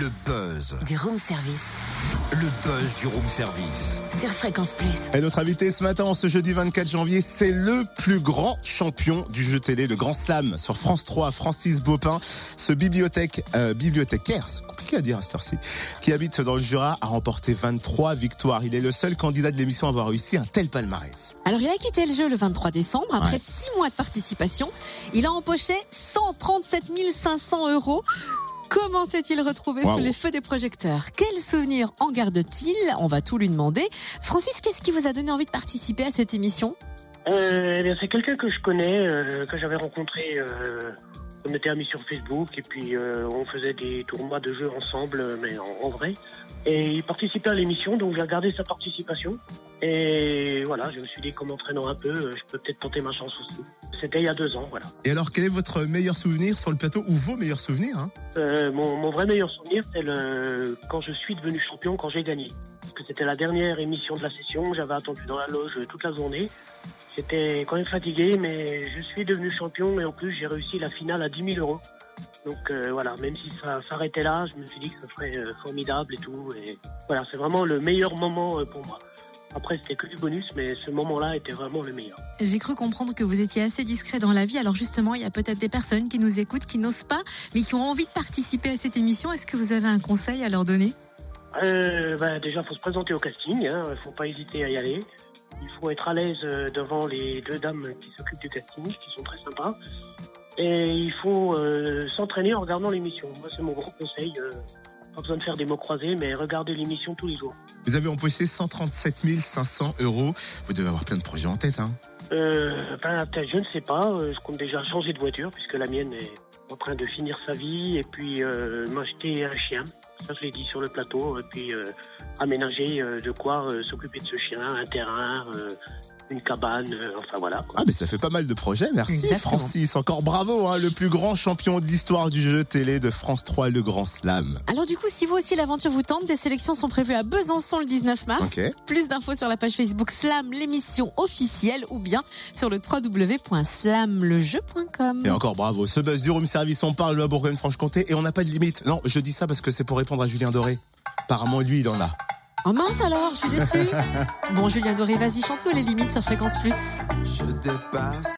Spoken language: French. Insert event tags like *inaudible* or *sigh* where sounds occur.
Le buzz. Du room service. Le buzz du room service. Sur Fréquence Plus. Et notre invité ce matin, ce jeudi 24 janvier, c'est le plus grand champion du jeu télé, le Grand Slam, sur France 3, Francis Baupin. Ce bibliothèque, euh, bibliothécaire, c'est compliqué à dire à cette heure-ci, qui habite dans le Jura, a remporté 23 victoires. Il est le seul candidat de l'émission à avoir réussi un tel palmarès. Alors il a quitté le jeu le 23 décembre. Après Ouais. six mois de participation, il a empoché 137 500 euros. Comment s'est-il retrouvé sous les feux des projecteurs? Quels souvenirs en garde-t-il? On va tout lui demander. Francis, qu'est-ce qui vous a donné envie de participer à cette émission? Euh, eh bien, c'est quelqu'un que je connais, euh, que j'avais rencontré. Euh, on était amis sur Facebook et puis euh, on faisait des tournois de jeux ensemble, euh, mais en, en vrai. Et il participait à l'émission, donc j'ai regardé sa participation. Et voilà, je me suis dit qu'en m'entraînant un peu, euh, je peux peut-être tenter ma chance aussi. C'était il y a deux ans, voilà. Et alors, quel est votre meilleur souvenir sur le plateau, ou vos meilleurs souvenirs hein? Euh, mon, mon vrai meilleur souvenir, c'est le quand je suis devenu champion, quand j'ai gagné. C'était la dernière émission de la session, j'avais attendu dans la loge toute la journée. J'étais quand même fatigué, mais je suis devenu champion et en plus j'ai réussi la finale à 10 000 euros. Donc euh, voilà, même si ça s'arrêtait là, je me suis dit que ça serait euh, formidable et tout. Et voilà, c'est vraiment le meilleur moment euh, pour moi. Après, c'était que du bonus, mais ce moment-là était vraiment le meilleur. J'ai cru comprendre que vous étiez assez discret dans la vie. Alors justement, il y a peut-être des personnes qui nous écoutent, qui n'osent pas, mais qui ont envie de participer à cette émission. Est-ce que vous avez un conseil à leur donner? Euh, bah, déjà, faut se présenter au casting. Hein, faut pas hésiter à y aller. Il faut être à l'aise euh, devant les deux dames qui s'occupent du casting, qui sont très sympas. Et il faut euh, s'entraîner en regardant l'émission. Moi, c'est mon gros conseil. euh, pas besoin de faire des mots croisés, mais regardez l'émission tous les jours. Vous avez empoché 137 500 euros. Vous devez avoir plein de projets en tête, hein Euh, ben, je ne sais pas. Je compte déjà changer de voiture puisque la mienne est en train de finir sa vie et puis m'acheter un chien. Ça, je l'ai dit sur le plateau. Et puis euh, aménager euh, de quoi euh, s'occuper de ce chien, un terrain, euh, une cabane. euh, enfin voilà. Ah, mais ça fait pas mal de projets. Merci, Exactement. Francis. Encore bravo, hein, le plus grand champion de l'histoire du jeu télé de France 3, le Grand Slam. Alors du coup, si vous aussi l'aventure vous tente, des sélections sont prévues à Besançon le 19 mars. Ok. Plus d'infos sur la page Facebook Slam, l'émission officielle, ou bien sur le www.slamlejeu.com. Et encore bravo. Ce buzz du room service, on parle de la Bourgogne-Franche-Comté et on n'a pas de limite. Non, je dis ça parce que c'est pour répondre à Julien Doré. Apparemment, lui, il en a. Oh mince alors, je suis déçue. *laughs* bon, Julien Doré, vas-y, chante-nous les limites sur Fréquence Plus. Je dépasse